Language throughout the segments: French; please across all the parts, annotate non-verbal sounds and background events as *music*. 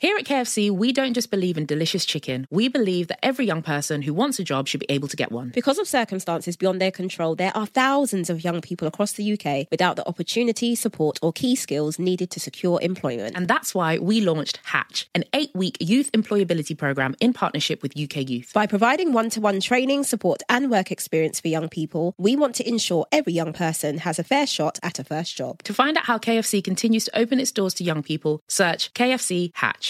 Here at KFC, we don't just believe in delicious chicken. We believe that every young person who wants a job should be able to get one. Because of circumstances beyond their control, there are thousands of young people across the UK without the opportunity, support, or key skills needed to secure employment. And that's why we launched Hatch, an eight week youth employability program in partnership with UK Youth. By providing one to one training, support, and work experience for young people, we want to ensure every young person has a fair shot at a first job. To find out how KFC continues to open its doors to young people, search KFC Hatch.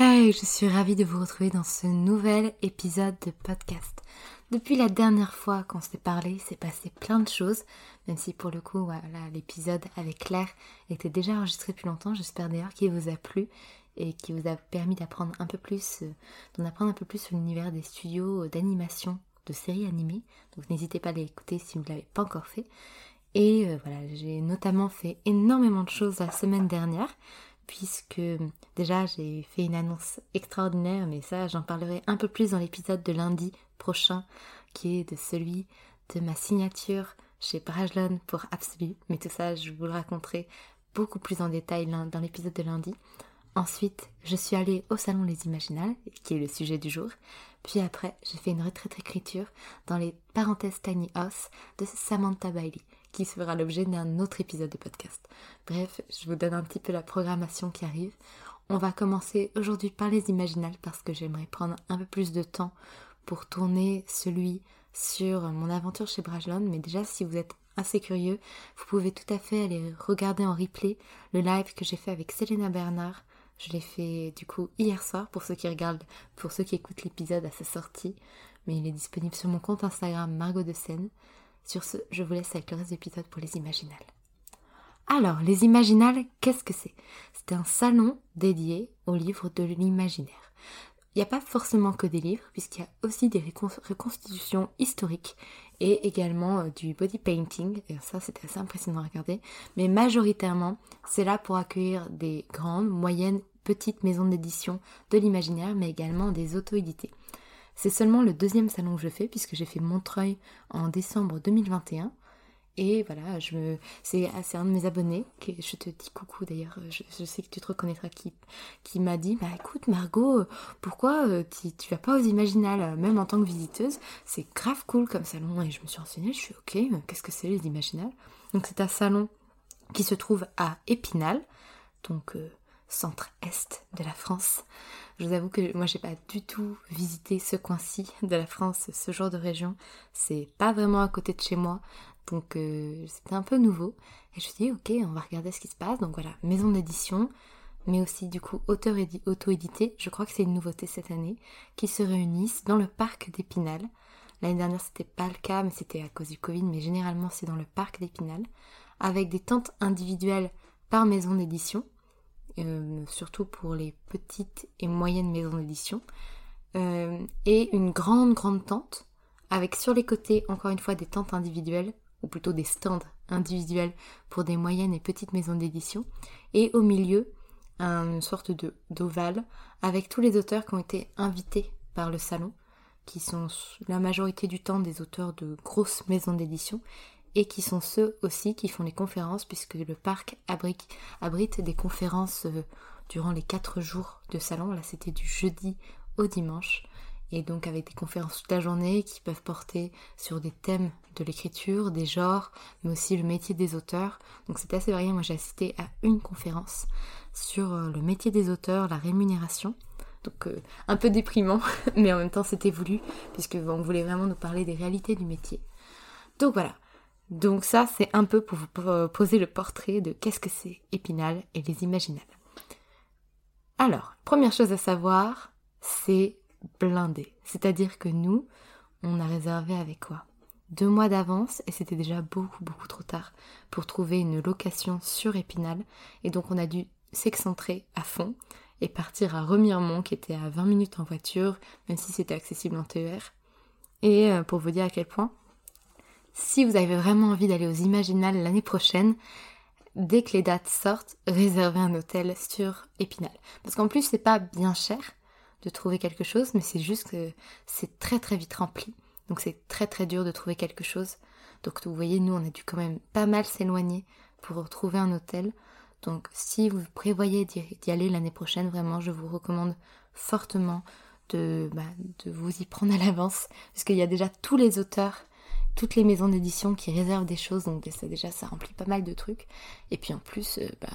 Hey, je suis ravie de vous retrouver dans ce nouvel épisode de podcast. Depuis la dernière fois qu'on s'est parlé, s'est passé plein de choses, même si pour le coup, l'épisode avec Claire était déjà enregistré depuis longtemps. J'espère d'ailleurs qu'il vous a plu et qui vous a permis d'apprendre un peu plus, euh, d'en apprendre un peu plus sur l'univers des studios d'animation de séries animées. Donc n'hésitez pas à l'écouter si vous ne l'avez pas encore fait. Et euh, voilà, j'ai notamment fait énormément de choses la semaine dernière puisque déjà j'ai fait une annonce extraordinaire, mais ça j'en parlerai un peu plus dans l'épisode de lundi prochain, qui est de celui de ma signature chez Brajlon pour Absolu, mais tout ça je vous le raconterai beaucoup plus en détail dans l'épisode de lundi. Ensuite, je suis allée au Salon Les Imaginales, qui est le sujet du jour. Puis après, j'ai fait une retraite écriture dans les parenthèses Tiny House de Samantha Bailey qui sera l'objet d'un autre épisode de podcast. Bref, je vous donne un petit peu la programmation qui arrive. On va commencer aujourd'hui par les imaginales parce que j'aimerais prendre un peu plus de temps pour tourner celui sur mon aventure chez Brajlon. Mais déjà, si vous êtes assez curieux, vous pouvez tout à fait aller regarder en replay le live que j'ai fait avec Selena Bernard. Je l'ai fait du coup hier soir pour ceux qui regardent, pour ceux qui écoutent l'épisode à sa sortie. Mais il est disponible sur mon compte Instagram Margot de Seine. Sur ce, je vous laisse avec le reste de pour les imaginales. Alors, les imaginales, qu'est-ce que c'est? C'est un salon dédié aux livres de l'imaginaire. Il n'y a pas forcément que des livres, puisqu'il y a aussi des reconstitutions historiques et également euh, du body painting. Et ça, c'était assez impressionnant à regarder. Mais majoritairement, c'est là pour accueillir des grandes, moyennes, petites maisons d'édition de l'imaginaire, mais également des auto-édités. C'est seulement le deuxième salon que je fais puisque j'ai fait Montreuil en décembre 2021. Et voilà, je c'est, un de mes abonnés, je te dis coucou d'ailleurs, je, sais que tu te reconnaîtras, qui, m'a dit, bah écoute Margot, pourquoi euh, tu, tu vas pas aux Imaginales, même en tant que visiteuse? C'est grave cool comme salon. Et je me suis renseignée, je suis ok, qu'est-ce que c'est les Imaginales? Donc c'est un salon qui se trouve à Épinal, donc euh, centre-est de la France. Je vous avoue que moi j'ai pas du tout visité ce coin-ci de la France, ce genre de région. C'est pas vraiment à côté de chez moi, donc euh, c'était un peu nouveau. Et je me suis dit ok, on va regarder ce qui se passe. Donc voilà, maison d'édition, mais aussi du coup auteur auto-édité. Je crois que c'est une nouveauté cette année, qui se réunissent dans le parc d'Épinal. L'année dernière c'était pas le cas, mais c'était à cause du Covid, mais généralement c'est dans le parc d'Épinal, avec des tentes individuelles par maison d'édition euh, surtout pour les petites et moyennes maisons d'édition. Euh, et une grande grande tente avec sur les côtés encore une fois des tentes individuelles ou plutôt des stands individuels pour des moyennes et petites maisons d'édition et au milieu une sorte de d'ovale avec tous les auteurs qui ont été invités par le salon qui sont la majorité du temps des auteurs de grosses maisons d'édition et qui sont ceux aussi qui font les conférences puisque le parc abrite, des conférences euh, durant les quatre jours de salon. Là c'était du jeudi au dimanche et donc avec des conférences toute la journée qui peuvent porter sur des thèmes de l'écriture, des genres, mais aussi le métier des auteurs. Donc c'est assez varié. Moi j'ai assisté à une conférence sur euh, le métier des auteurs, la rémunération. Donc euh, un peu déprimant, *laughs* mais en même temps c'était voulu, puisque on voulait vraiment nous parler des réalités du métier. Donc voilà. Donc ça c'est un peu pour vous poser le portrait de qu'est-ce que c'est Épinal et les Imaginables. Alors, première chose à savoir, c'est blindé. C'est-à-dire que nous, on a réservé avec quoi? Deux mois d'avance et c'était déjà beaucoup beaucoup trop tard pour trouver une location sur Épinal et donc on a dû s'excentrer à fond et partir à Remiremont qui était à 20 minutes en voiture, même si c'était accessible en TER. Et euh, pour vous dire à quel point, si vous avez vraiment envie d'aller aux Imaginales l'année prochaine, dès que les dates sortent, réservez un hôtel sur Épinal. Parce qu'en plus, c'est pas bien cher de trouver quelque chose, mais c'est juste que c'est très très vite rempli. Donc c'est très très dur de trouver quelque chose. Donc vous voyez, nous, on a dû quand même pas mal s'éloigner pour trouver un hôtel. Donc si vous prévoyez d'y aller l'année prochaine, vraiment, je vous recommande fortement de, bah, de vous y prendre à l'avance, parce qu'il y a déjà tous les auteurs, toutes les maisons d'édition qui réservent des choses, donc ça déjà ça remplit pas mal de trucs. Et puis en plus, euh, bah,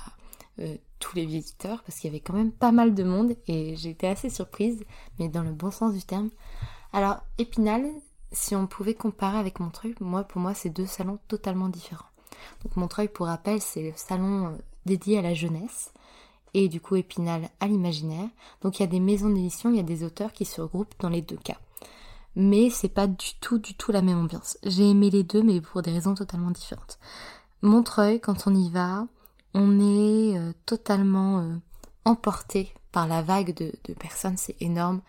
euh, tous les visiteurs, parce qu'il y avait quand même pas mal de monde, et j'ai été assez surprise, mais dans le bon sens du terme. Alors, Épinal, si on pouvait comparer avec Montreuil, moi, pour moi, c'est deux salons totalement différents. Donc Montreuil, pour rappel, c'est le salon euh, dédié à la jeunesse et du coup Épinal à l'imaginaire. Donc il y a des maisons d'édition, il y a des auteurs qui se regroupent dans les deux cas. Mais c'est pas du tout, du tout la même ambiance. J'ai aimé les deux, mais pour des raisons totalement différentes. Montreuil, quand on y va, on est euh, totalement euh, emporté par la vague de, personnes, c'est énorme.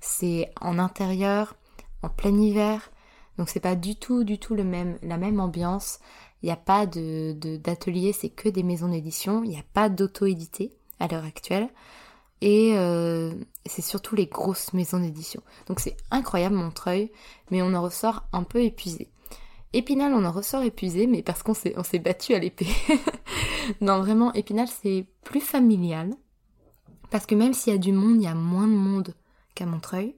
C'est en intérieur, en plein hiver, donc c'est pas du tout, du tout le même, la même ambiance. Il n'y a pas de, d'atelier, c'est que des maisons d'édition. Il n'y a pas d'auto-édité à l'heure actuelle. Et euh, c'est surtout les grosses maisons d'édition. Donc c'est incroyable Montreuil, mais on en ressort un peu épuisé. Épinal, on en ressort épuisé, mais parce qu'on s'est, battu à l'épée. *laughs* non, vraiment, Épinal, c'est plus familial. Parce que même s'il y a du monde, il y a moins de monde qu'à Montreuil.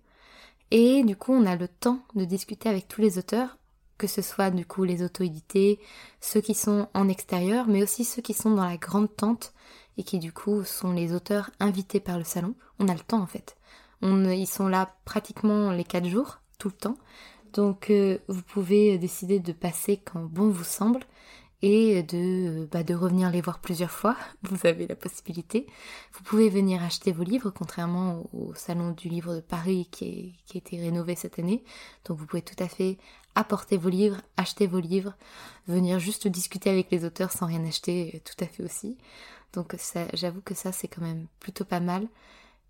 Et du coup, on a le temps de discuter avec tous les auteurs que ce soit du coup les auto-édités, ceux qui sont en extérieur, mais aussi ceux qui sont dans la grande tente et qui du coup sont les auteurs invités par le salon. On a le temps en fait. Ils sont là pratiquement les quatre jours, tout le temps. Donc euh, vous pouvez décider de passer quand bon vous semble et de, bah, de revenir les voir plusieurs fois. *laughs* Vous avez la possibilité. Vous pouvez venir acheter vos livres, contrairement au Salon du Livre de Paris qui, a été rénové cette année. Donc vous pouvez tout à fait apporter vos livres, acheter vos livres, venir juste discuter avec les auteurs sans rien acheter, euh, tout à fait aussi. Donc j'avoue que ça c'est quand même plutôt pas mal.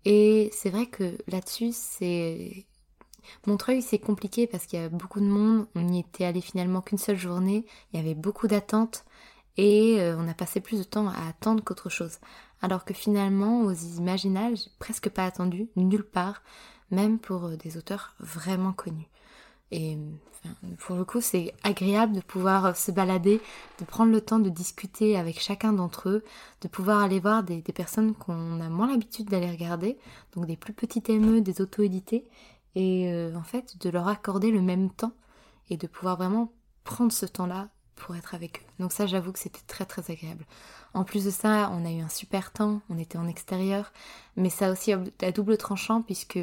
Et c'est vrai que là-dessus c'est Montreuil, c'est compliqué parce qu'il y a beaucoup de monde. On n'y était allé finalement qu'une seule journée. Il y avait beaucoup d'attentes et euh, on a passé plus de temps à attendre qu'autre chose. Alors que finalement, aux Imaginales, j'ai presque pas attendu, nulle part, même pour euh, des auteurs vraiment connus. Et pour le coup, c'est agréable de pouvoir euh, se balader, de prendre le temps de discuter avec chacun d'entre eux, de pouvoir aller voir des, personnes qu'on a moins l'habitude d'aller regarder, donc des plus petites ME, des auto-édités, et euh, en fait de leur accorder le même temps et de pouvoir vraiment prendre ce temps-là pour être avec eux. Donc ça j'avoue que c'était très très agréable. En plus de ça, on a eu un super temps, on était en extérieur, mais ça aussi à double tranchant puisque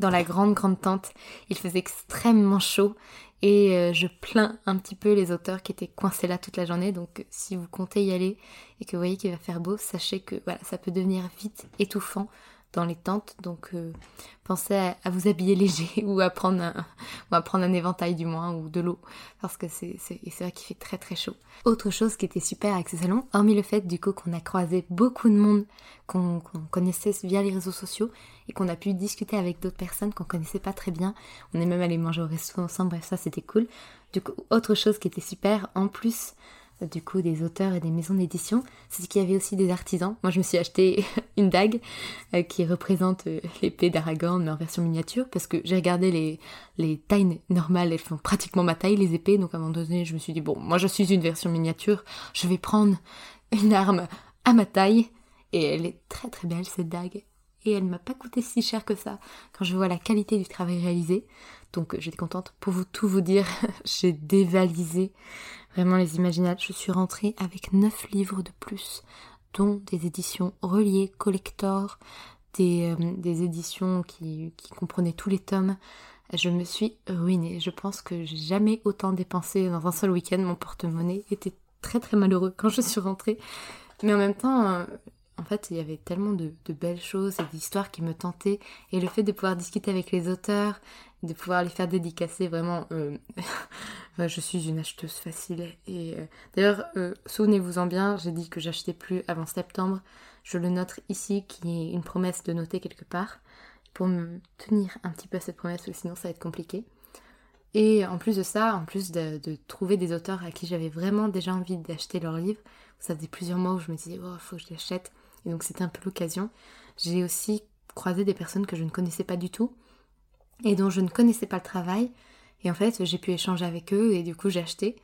dans la grande grande tente, il faisait extrêmement chaud et euh, je plains un petit peu les auteurs qui étaient coincés là toute la journée. Donc si vous comptez y aller et que vous voyez qu'il va faire beau, sachez que voilà, ça peut devenir vite étouffant dans les tentes. Donc euh, pensez à, vous habiller léger *laughs* ou à prendre un, à prendre un éventail du moins ou de l'eau parce que c'est vrai qu'il fait très très chaud. Autre chose qui était super avec ce salon, hormis le fait du coup qu'on a croisé beaucoup de monde qu'on connaissait via les réseaux sociaux et qu'on a pu discuter avec d'autres personnes qu'on connaissait pas très bien. On est même allé manger au resto ensemble, bref ça c'était cool. Du coup autre chose qui était super en plus du coup des auteurs et des maisons d'édition, c'est qu'il y avait aussi des artisans. Moi je me suis acheté *laughs* une dague euh, qui représente euh, l'épée d'Aragorn mais en version miniature parce que j'ai regardé les, les tailles normales, elles font pratiquement ma taille les épées, donc à un moment donné je me suis dit bon moi je suis une version miniature, je vais prendre une arme à ma taille et elle est très très belle cette dague et elle ne m'a pas coûté si cher que ça quand je vois la qualité du travail réalisé. Donc j'étais contente. Pour vous tout vous dire, *laughs* j'ai dévalisé vraiment les imaginables. Je suis rentrée avec 9 livres de plus, dont des éditions reliées, collector, des, euh, des éditions qui, qui, comprenaient tous les tomes. Je me suis ruinée. Je pense que j'ai jamais autant dépensé dans un seul week-end. Mon porte-monnaie était très très malheureux quand je suis rentrée. Mais en même temps, euh, en fait, il y avait tellement de, belles choses et d'histoires qui me tentaient. Et le fait de pouvoir discuter avec les auteurs, de pouvoir les faire dédicacer, vraiment, euh, *laughs* je suis une acheteuse facile. Et euh, d'ailleurs, euh, souvenez-vous-en bien, j'ai dit que j'achetais plus avant septembre. Je le note ici, qui est une promesse de noter quelque part, pour me tenir un petit peu à cette promesse, parce que sinon ça va être compliqué. Et en plus de ça, en plus de, trouver des auteurs à qui j'avais vraiment déjà envie d'acheter leurs livres, ça faisait plusieurs mois où je me disais, oh, faut que je et donc c'était un peu l'occasion. J'ai aussi croisé des personnes que je ne connaissais pas du tout et dont je ne connaissais pas le travail. Et en fait, j'ai pu échanger avec eux et du coup, j'ai acheté.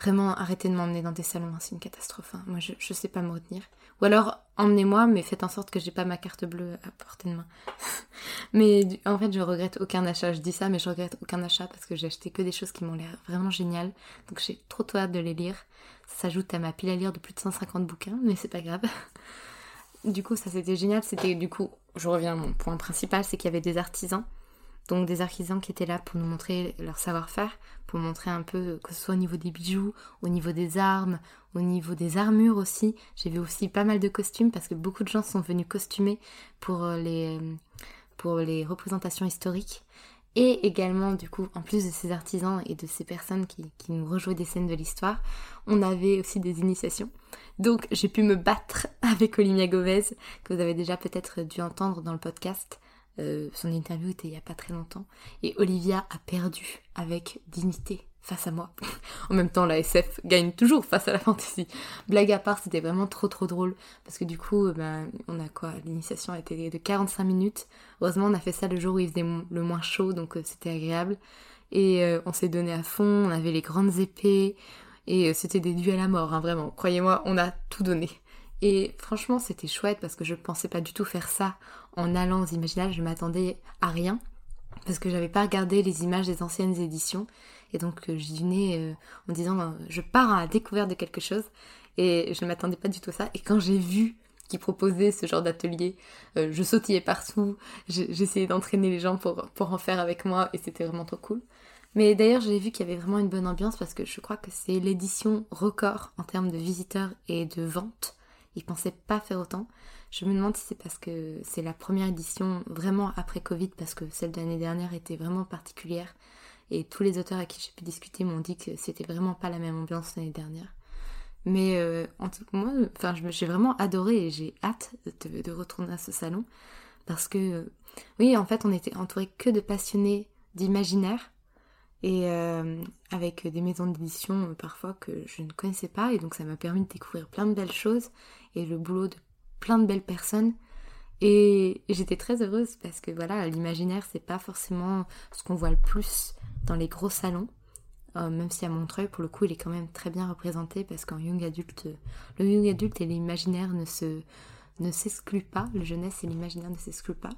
Vraiment, arrêtez de m'emmener dans des salons, hein, c'est une catastrophe. Hein. Moi, je, je sais pas me retenir. Ou alors, emmenez-moi, mais faites en sorte que j'ai pas ma carte bleue à portée de main. *laughs* mais en fait, je regrette aucun achat. Je dis ça, mais je regrette aucun achat parce que j'ai acheté que des choses qui m'ont l'air vraiment géniales. Donc, j'ai trop hâte de les lire. Ça s'ajoute à ma pile à lire de plus de 150 bouquins, mais c'est pas grave. *laughs* Du coup, ça c'était génial. C'était du coup, je reviens à mon point principal, c'est qu'il y avait des artisans. Donc des artisans qui étaient là pour nous montrer leur savoir-faire, pour montrer un peu que ce soit au niveau des bijoux, au niveau des armes, au niveau des armures aussi. J'ai vu aussi pas mal de costumes parce que beaucoup de gens sont venus costumer pour euh, les, pour les représentations historiques. Et également, du coup, en plus de ces artisans et de ces personnes qui, qui nous rejouaient des scènes de l'histoire, on avait aussi des initiations. Donc j'ai pu me battre *laughs* avec Olivia Govez, que vous avez déjà peut-être dû entendre dans le podcast. Euh, son interview était il n'y a pas très longtemps. Et Olivia a perdu avec dignité face à moi. *laughs* en même temps, la SF gagne toujours face à la fantasy. Blague à part, c'était vraiment trop trop drôle. Parce que du coup, ben, on a quoi? L'initiation a été de 45 minutes. Heureusement, on a fait ça le jour où il faisait le moins chaud, donc euh, c'était agréable. Et euh, on s'est donné à fond, on avait les grandes épées, et euh, c'était des duels à mort, hein, vraiment. Croyez-moi, on a tout donné. Et franchement, c'était chouette parce que je pensais pas du tout faire ça en allant aux Imaginables. Je m'attendais à rien parce que j'avais pas regardé les images des anciennes éditions. Et donc, euh, j'y venais euh, en disant je pars à la découverte de quelque chose. Et je m'attendais pas du tout à ça. Et quand j'ai vu qu'ils proposaient ce genre d'atelier, je sautillais partout. J'essayais d'entraîner les gens pour, pour en faire avec moi et c'était vraiment trop cool. Mais d'ailleurs, j'ai vu qu'il y avait vraiment une bonne ambiance parce que je crois que c'est l'édition record en termes de visiteurs et de ventes. Ils pensaient pas faire autant. Je me demande si c'est parce que c'est la première édition vraiment après Covid parce que celle de l'année dernière était vraiment particulière. Et tous les auteurs à qui j'ai pu discuter m'ont dit que c'était vraiment pas la même ambiance l'année dernière. Mais euh, en tout cas, moi, enfin, j'ai vraiment adoré et j'ai hâte de, de, retourner à ce salon parce que, oui, en fait, on était entouré que de passionnés d'imaginaire et euh, avec des maisons d'édition euh, parfois que je ne connaissais pas. Et donc ça m'a permis de découvrir plein de belles choses et le boulot de plein de belles personnes. Et j'étais très heureuse parce que voilà l'imaginaire c'est pas forcément ce qu'on voit le plus dans les gros salons. Euh, même si à Montreuil pour le coup il est quand même très bien représenté parce qu'en young adulte le young adulte et l'imaginaire ne se ne s'excluent pas. Le jeunesse et l'imaginaire ne s'excluent pas.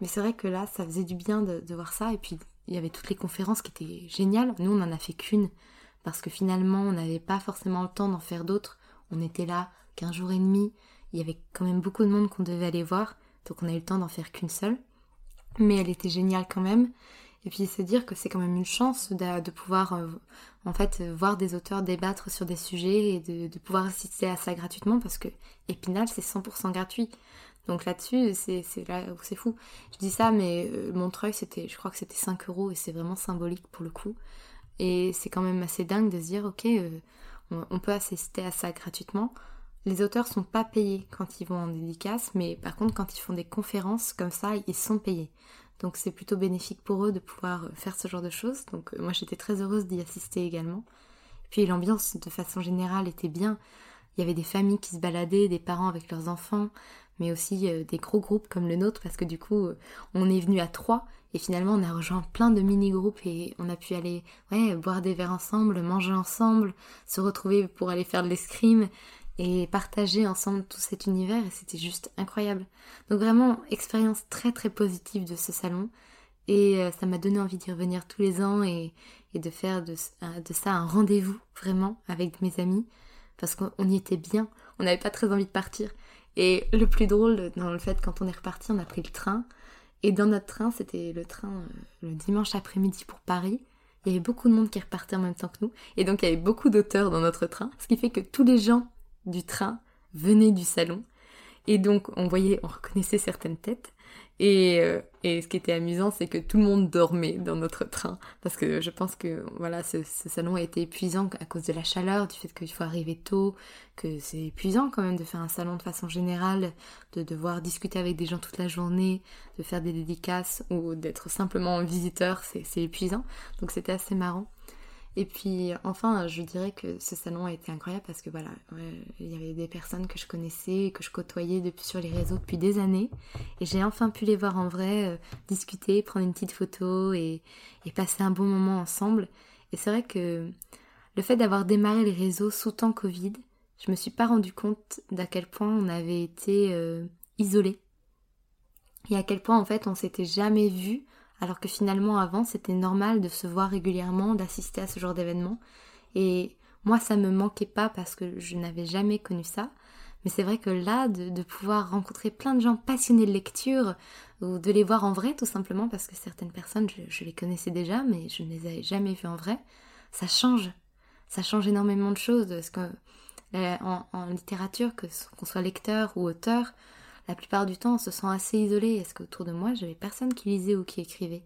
Mais c'est vrai que là ça faisait du bien de, de voir ça. Et puis il y avait toutes les conférences qui étaient géniales. Nous, on n'en a fait qu'une parce que finalement, on n'avait pas forcément le temps d'en faire d'autres. On était là qu'un jour et demi. Il y avait quand même beaucoup de monde qu'on devait aller voir, donc on a eu le temps d'en faire qu'une seule. Mais elle était géniale quand même. Et puis se dire que c'est quand même une chance de, pouvoir euh, en fait voir des auteurs débattre sur des sujets et de, pouvoir assister à ça gratuitement parce que Épinal c'est 100% gratuit. Donc là-dessus, c'est là c'est fou. Je dis ça, mais euh, Montreuil, c'était, je crois que c'était 5 euros et c'est vraiment symbolique pour le coup. Et c'est quand même assez dingue de se dire, ok, euh, on, peut assister à ça gratuitement. Les auteurs sont pas payés quand ils vont en dédicace, mais par contre, quand ils font des conférences comme ça, ils sont payés. Donc c'est plutôt bénéfique pour eux de pouvoir faire ce genre de choses. Donc moi j'étais très heureuse d'y assister également. Puis l'ambiance de façon générale était bien. Il y avait des familles qui se baladaient, des parents avec leurs enfants, mais aussi euh, des gros groupes comme le nôtre, parce que du coup, euh, on est venu à trois, et finalement, on a rejoint plein de mini-groupes, et on a pu aller boire des verres ensemble, manger ensemble, se retrouver pour aller faire de l'escrime, et partager ensemble tout cet univers, et c'était juste incroyable. Donc vraiment, expérience très très positive de ce salon, et euh, ça m'a donné envie d'y revenir tous les ans, et, de faire de ça un rendez-vous, vraiment, avec mes amis, parce qu'on y était bien, on n'avait pas très envie de partir. Et le plus drôle dans le fait, quand on est reparti, on a pris le train. Et dans notre train, c'était le train euh, le dimanche après-midi pour Paris. Il y avait beaucoup de monde qui repartait en même temps que nous. Et donc, il y avait beaucoup d'auteurs dans notre train. Ce qui fait que tous les gens du train venaient du salon. Et donc, on voyait, on reconnaissait certaines têtes. Euh, et, ce qui était amusant, c'est que tout le monde dormait dans notre train. Parce que je pense que voilà, ce, salon a été épuisant à cause de la chaleur, du fait qu'il faut arriver tôt, que c'est épuisant quand même de faire un salon de façon générale, de devoir discuter avec des gens toute la journée, de faire des dédicaces ou d'être simplement visiteur, c'est épuisant. Donc c'était assez marrant. Et puis enfin, je dirais que ce salon a été incroyable parce que voilà, il y avait des personnes que je connaissais, que je côtoyais depuis sur les réseaux depuis des années, et j'ai enfin pu les voir en vrai, euh, discuter, prendre une petite photo et, passer un bon moment ensemble. Et c'est vrai que le fait d'avoir démarré les réseaux sous temps Covid, je me suis pas rendu compte d'à quel point on avait été euh, isolés et à quel point en fait on s'était jamais vu alors que finalement avant c'était normal de se voir régulièrement, d'assister à ce genre d'événements. Et moi ça me manquait pas parce que je n'avais jamais connu ça. Mais c'est vrai que là, de, pouvoir rencontrer plein de gens passionnés de lecture, ou de les voir en vrai tout simplement, parce que certaines personnes, je, les connaissais déjà, mais je ne les avais jamais vues en vrai, ça change. Ça change énormément de choses. Parce que euh, en, littérature, qu'on soit lecteur ou auteur, la plupart du temps, on se sent assez isolé. Est-ce qu'autour de moi, j'avais personne qui lisait ou qui écrivait?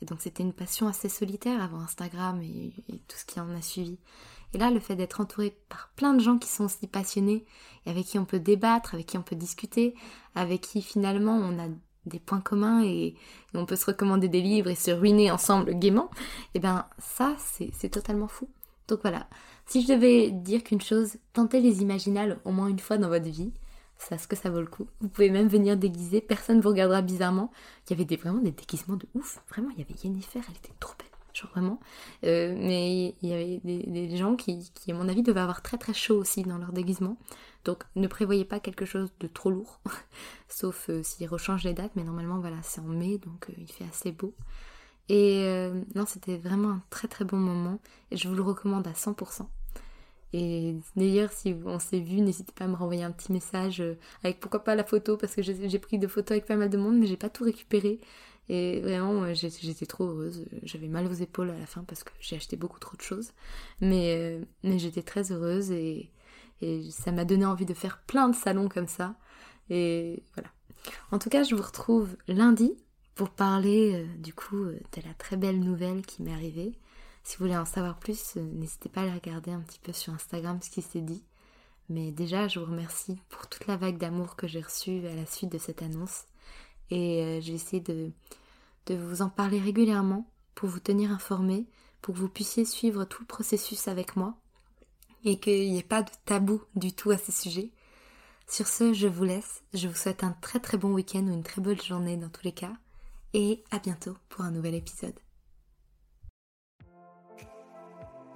Et donc, c'était une passion assez solitaire avant Instagram et, tout ce qui en a suivi. Et là, le fait d'être entouré par plein de gens qui sont aussi passionnés et avec qui on peut débattre, avec qui on peut discuter, avec qui finalement on a des points communs et, on peut se recommander des livres et se ruiner ensemble gaiement, et eh bien ça, c'est totalement fou. Donc voilà, si je devais dire qu'une chose, tentez les imaginales au moins une fois dans votre vie, c'est ce que ça vaut le coup. Vous pouvez même venir déguiser, personne ne vous regardera bizarrement. Il y avait vraiment des déguisements de ouf. Vraiment, il y avait Yennefer, elle était trop belle. Genre vraiment. Euh, mais il y avait des, gens qui, à mon avis, devaient avoir très très chaud aussi dans leur déguisement. Donc ne prévoyez pas quelque chose de trop lourd. *laughs* Sauf euh, s'ils rechangent les dates. Mais normalement, voilà, c'est en mai, donc euh, il fait assez beau. Et non, c'était vraiment un très très bon moment. Et je vous le recommande à 100%. Et d'ailleurs, si on s'est vu, n'hésitez pas à me renvoyer un petit message euh, avec pourquoi pas la photo, parce que j'ai pris de photos avec pas mal de monde, mais j'ai pas tout récupéré. Et vraiment, j'étais trop heureuse. J'avais mal aux épaules à la fin parce que j'ai acheté beaucoup trop de choses. Mais, euh, j'étais très heureuse et, et ça m'a donné envie de faire plein de salons comme ça. Et voilà. En tout cas, je vous retrouve lundi pour parler euh, du coup de la très belle nouvelle qui m'est arrivée. Si vous voulez en savoir plus, euh, n'hésitez pas à aller regarder un petit peu sur Instagram ce qui s'est dit. Mais déjà, je vous remercie pour toute la vague d'amour que j'ai reçue à la suite de cette annonce. Et euh, je vais essayer de, vous en parler régulièrement pour vous tenir informé, pour que vous puissiez suivre tout le processus avec moi et qu'il n'y ait pas de tabou du tout à ce sujet. Sur ce, je vous laisse. Je vous souhaite un très très bon week-end ou une très bonne journée dans tous les cas. Et à bientôt pour un nouvel épisode.